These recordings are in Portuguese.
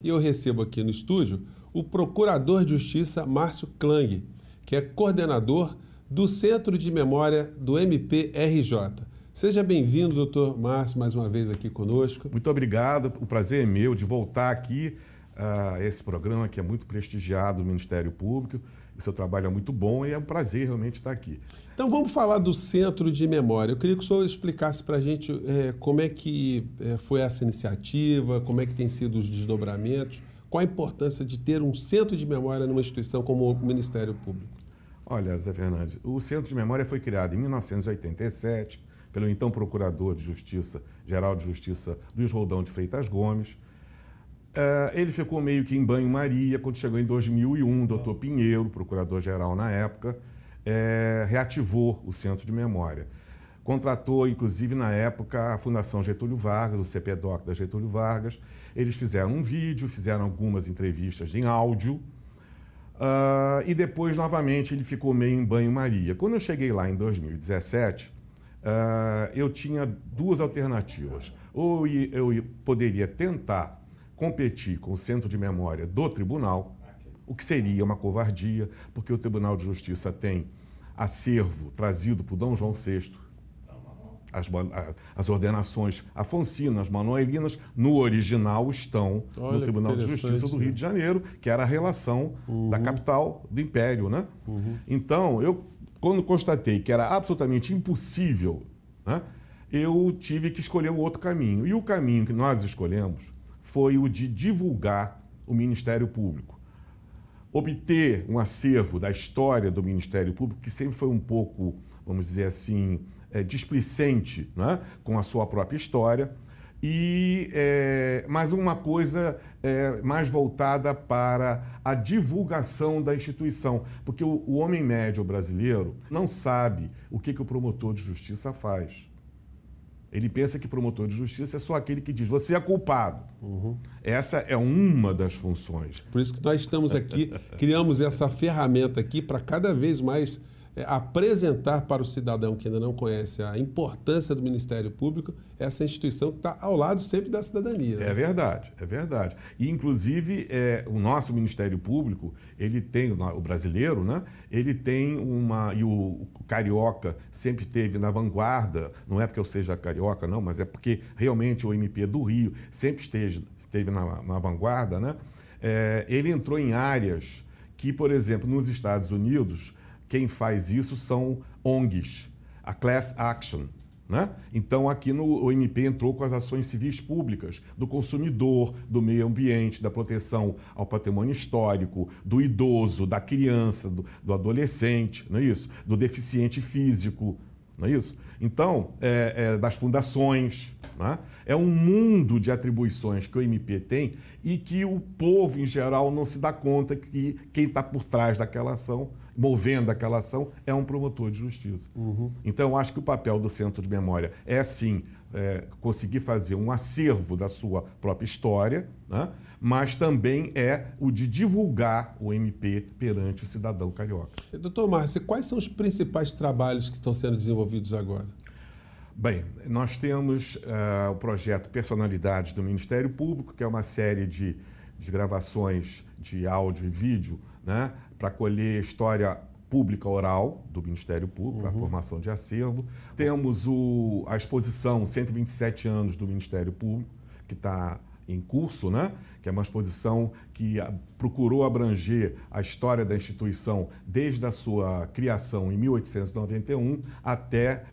E eu recebo aqui no estúdio o Procurador de Justiça Márcio Klang, que é coordenador do Centro de Memória do MPRJ. Seja bem-vindo, doutor Márcio, mais uma vez aqui conosco. Muito obrigado, o prazer é meu de voltar aqui a esse programa que é muito prestigiado do Ministério Público. O seu trabalho é muito bom e é um prazer realmente estar aqui. Então vamos falar do Centro de Memória. Eu queria que o senhor explicasse para a gente é, como é que é, foi essa iniciativa, como é que tem sido os desdobramentos, qual a importância de ter um Centro de Memória numa instituição como o Ministério Público. Olha, Zé Fernandes, o Centro de Memória foi criado em 1987 pelo então Procurador de Justiça, Geral de Justiça Luiz Roldão de Freitas Gomes. Uh, ele ficou meio que em banho-maria quando chegou em 2001, o doutor Pinheiro, procurador-geral na época, é, reativou o Centro de Memória. Contratou, inclusive, na época, a Fundação Getúlio Vargas, o CPDOC da Getúlio Vargas. Eles fizeram um vídeo, fizeram algumas entrevistas em áudio. Uh, e depois, novamente, ele ficou meio em banho-maria. Quando eu cheguei lá em 2017, uh, eu tinha duas alternativas. Ou eu poderia tentar competir com o centro de memória do tribunal, o que seria uma covardia, porque o Tribunal de Justiça tem acervo trazido por Dom João VI, as, as ordenações afoncinas, manuelinas, no original estão Olha, no Tribunal de Justiça do Rio de Janeiro, que era a relação uhum. da capital do Império. Né? Uhum. Então, eu, quando constatei que era absolutamente impossível, né, eu tive que escolher um outro caminho. E o caminho que nós escolhemos foi o de divulgar o Ministério Público. Obter um acervo da história do Ministério Público, que sempre foi um pouco, vamos dizer assim, é, displicente né, com a sua própria história, e é, mais uma coisa é, mais voltada para a divulgação da instituição, porque o, o homem médio brasileiro não sabe o que, que o promotor de justiça faz. Ele pensa que promotor de justiça é só aquele que diz você é culpado. Uhum. Essa é uma das funções. Por isso que nós estamos aqui, criamos essa ferramenta aqui para cada vez mais apresentar para o cidadão que ainda não conhece a importância do Ministério Público essa instituição que está ao lado sempre da cidadania. Né? É verdade, é verdade. E, inclusive, é, o nosso Ministério Público, ele tem, o brasileiro, né? ele tem uma. E o, carioca sempre esteve na vanguarda, não é porque eu seja carioca, não, mas é porque realmente o MP do Rio sempre esteve, esteve na, na vanguarda, né? É, ele entrou em áreas que, por exemplo, nos Estados Unidos, quem faz isso são ONGs, a Class Action. Né? Então, aqui no o MP entrou com as ações civis públicas do consumidor, do meio ambiente, da proteção ao patrimônio histórico, do idoso, da criança, do, do adolescente, não é isso? Do deficiente físico, não é isso? Então, é, é, das fundações. Né? É um mundo de atribuições que o MP tem e que o povo, em geral, não se dá conta que quem está por trás daquela ação movendo aquela ação é um promotor de justiça. Uhum. Então, eu acho que o papel do Centro de Memória é, sim, é, conseguir fazer um acervo da sua própria história, né? mas também é o de divulgar o MP perante o cidadão carioca. Doutor Márcio, quais são os principais trabalhos que estão sendo desenvolvidos agora? Bem, nós temos uh, o projeto Personalidades do Ministério Público, que é uma série de, de gravações de áudio e vídeo né, para colher história pública oral do Ministério Público, uhum. a formação de acervo. Temos o, a exposição 127 anos do Ministério Público, que está em curso, né? que é uma exposição que procurou abranger a história da instituição desde a sua criação em 1891 até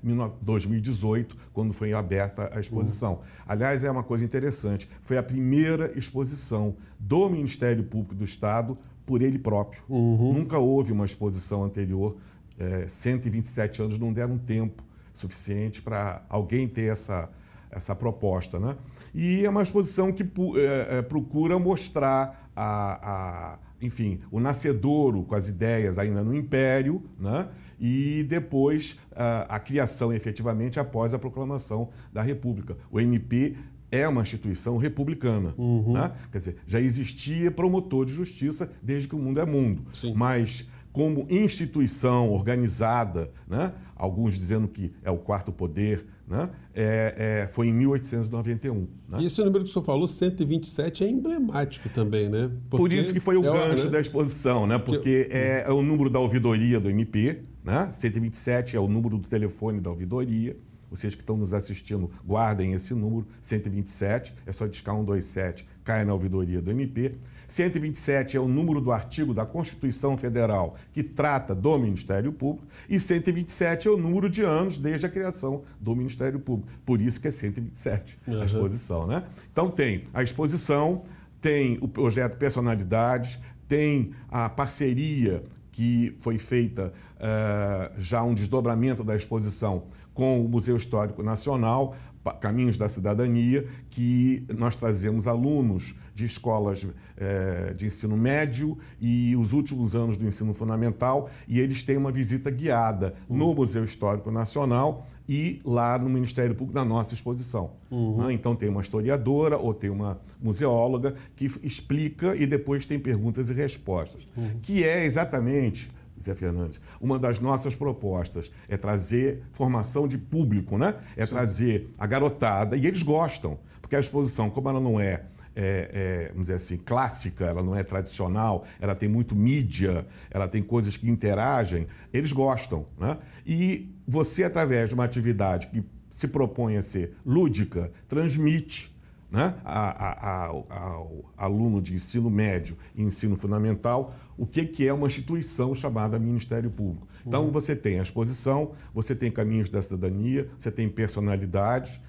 2018, quando foi aberta a exposição. Uhum. Aliás, é uma coisa interessante, foi a primeira exposição do Ministério Público do Estado por ele próprio. Uhum. Nunca houve uma exposição anterior. É, 127 anos não deram tempo suficiente para alguém ter essa, essa proposta. Né? E é uma exposição que é, é, procura mostrar a, a, enfim, o nascedouro com as ideias ainda no Império, né? e depois a, a criação efetivamente após a proclamação da República. O MP é uma instituição republicana. Uhum. Né? Quer dizer, já existia promotor de justiça desde que o mundo é mundo. Sim. Mas como instituição organizada, né? alguns dizendo que é o quarto poder, né? É, é, foi em 1891. Né? E esse número que o senhor falou, 127, é emblemático também, né? Porque Por isso que foi o é gancho né? da exposição, né? porque é, é, o número da ouvidoria do MP, né? 127 é o número do telefone da ouvidoria. Vocês que estão nos assistindo, guardem esse número, 127, é só discar 127, cai na ouvidoria do MP. 127 é o número do artigo da Constituição Federal que trata do Ministério Público e 127 é o número de anos desde a criação do Ministério Público. Por isso que é 127 uhum. a exposição, né? Então tem a exposição, tem o projeto Personalidades, tem a parceria que foi feita uh, já um desdobramento da exposição com o Museu Histórico Nacional Caminhos da Cidadania, que nós trazemos alunos de escolas é, de ensino médio e os últimos anos do ensino fundamental, e eles têm uma visita guiada uhum. no Museu Histórico Nacional e lá no Ministério Público, na nossa exposição. Uhum. Né? Então tem uma historiadora ou tem uma museóloga que explica e depois tem perguntas e respostas, uhum. que é exatamente Zé Fernandes. Uma das nossas propostas é trazer formação de público, né? É Sim. trazer a garotada, e eles gostam, porque a exposição, como ela não é, é, é, vamos dizer assim, clássica, ela não é tradicional, ela tem muito mídia, ela tem coisas que interagem, eles gostam, né? E você, através de uma atividade que se propõe a ser lúdica, transmite né, a, a, a, ao aluno de ensino médio e ensino fundamental o que, que é uma instituição chamada Ministério Público. Então, uhum. você tem a exposição, você tem caminhos da cidadania, você tem personalidades,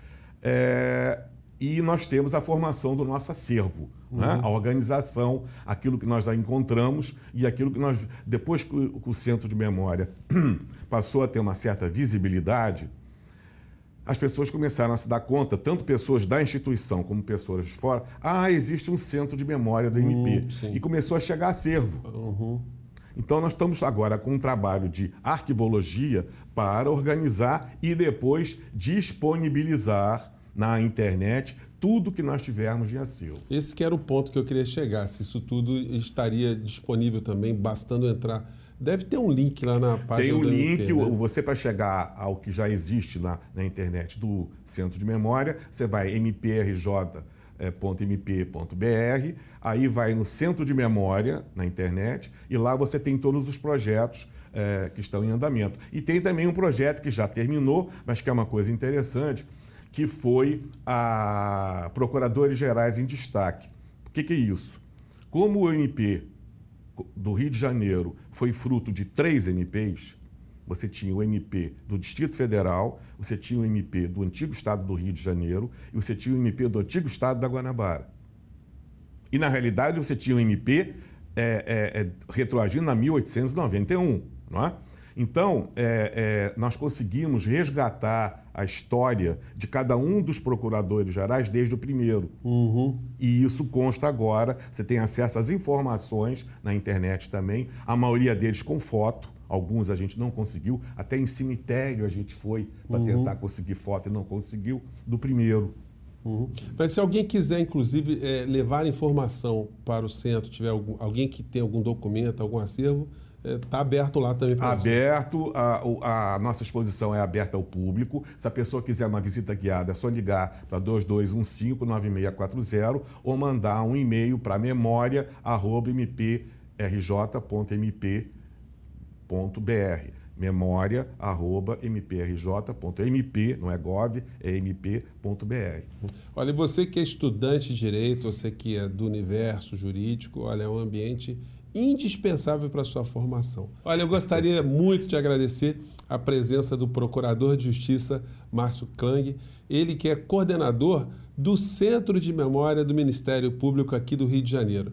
é, e nós temos a formação do nosso acervo, né, uhum. né? a organização, aquilo que nós já encontramos e aquilo que nós, depois que o, que o Centro de Memória passou a ter uma certa visibilidade, as pessoas começaram a se dar conta, tanto pessoas da instituição como pessoas de fora, ah, existe um centro de memória do MP. Hum, e começou a chegar acervo. Uhum. Então, nós estamos agora com um trabalho de arquivologia para organizar e depois disponibilizar na internet tudo que nós tivermos de acervo. Esse que era o ponto que eu queria chegar, se isso tudo estaria disponível também, bastando entrar Deve ter um link lá na página Tem um link, MP, né? você para chegar ao que já existe na, na internet do Centro de Memória, você vai mprj.mp.br, aí vai no Centro de Memória na internet e lá você tem todos os projetos é, que estão em andamento. E tem também um projeto que já terminou, mas que é uma coisa interessante, que foi a Procuradores Gerais em Destaque. O que, que é isso? Como o MP do Rio de Janeiro foi fruto de três MPs, você tinha o MP do Distrito Federal, você tinha o MP do antigo Estado do Rio de Janeiro e você tinha o MP do antigo Estado da Guanabara. E, na realidade, você tinha o MP é, é, é, retroagindo a 1891, não é? Então, é, é, nós conseguimos resgatar a história de cada um dos procuradores gerais desde o primeiro. Uhum. E isso consta agora. Você tem acesso às informações na internet também, a maioria deles com foto. Alguns a gente não conseguiu, até em cemitério a gente foi para uhum. tentar conseguir foto e não conseguiu, do primeiro. Uhum. Mas se alguém quiser, inclusive, é, levar informação para o centro, tiver algum, alguém que tem algum documento, algum acervo, Está aberto lá também para Aberto, a, a, nossa exposição é aberta ao público. Se a pessoa quiser uma visita guiada, é só ligar para 2215-9640 ou mandar um e-mail para memória.mprj.mp.br memória.mprj.mp, não é gov, é mp.br. Olha, você que é estudante de direito, você que é do universo jurídico, olha, é um ambiente indispensável para a sua formação. Olha, eu gostaria muito de agradecer a presença do Procurador de Justiça, Márcio Klang, ele que é coordenador do Centro de Memória do Ministério Público aqui do Rio de Janeiro.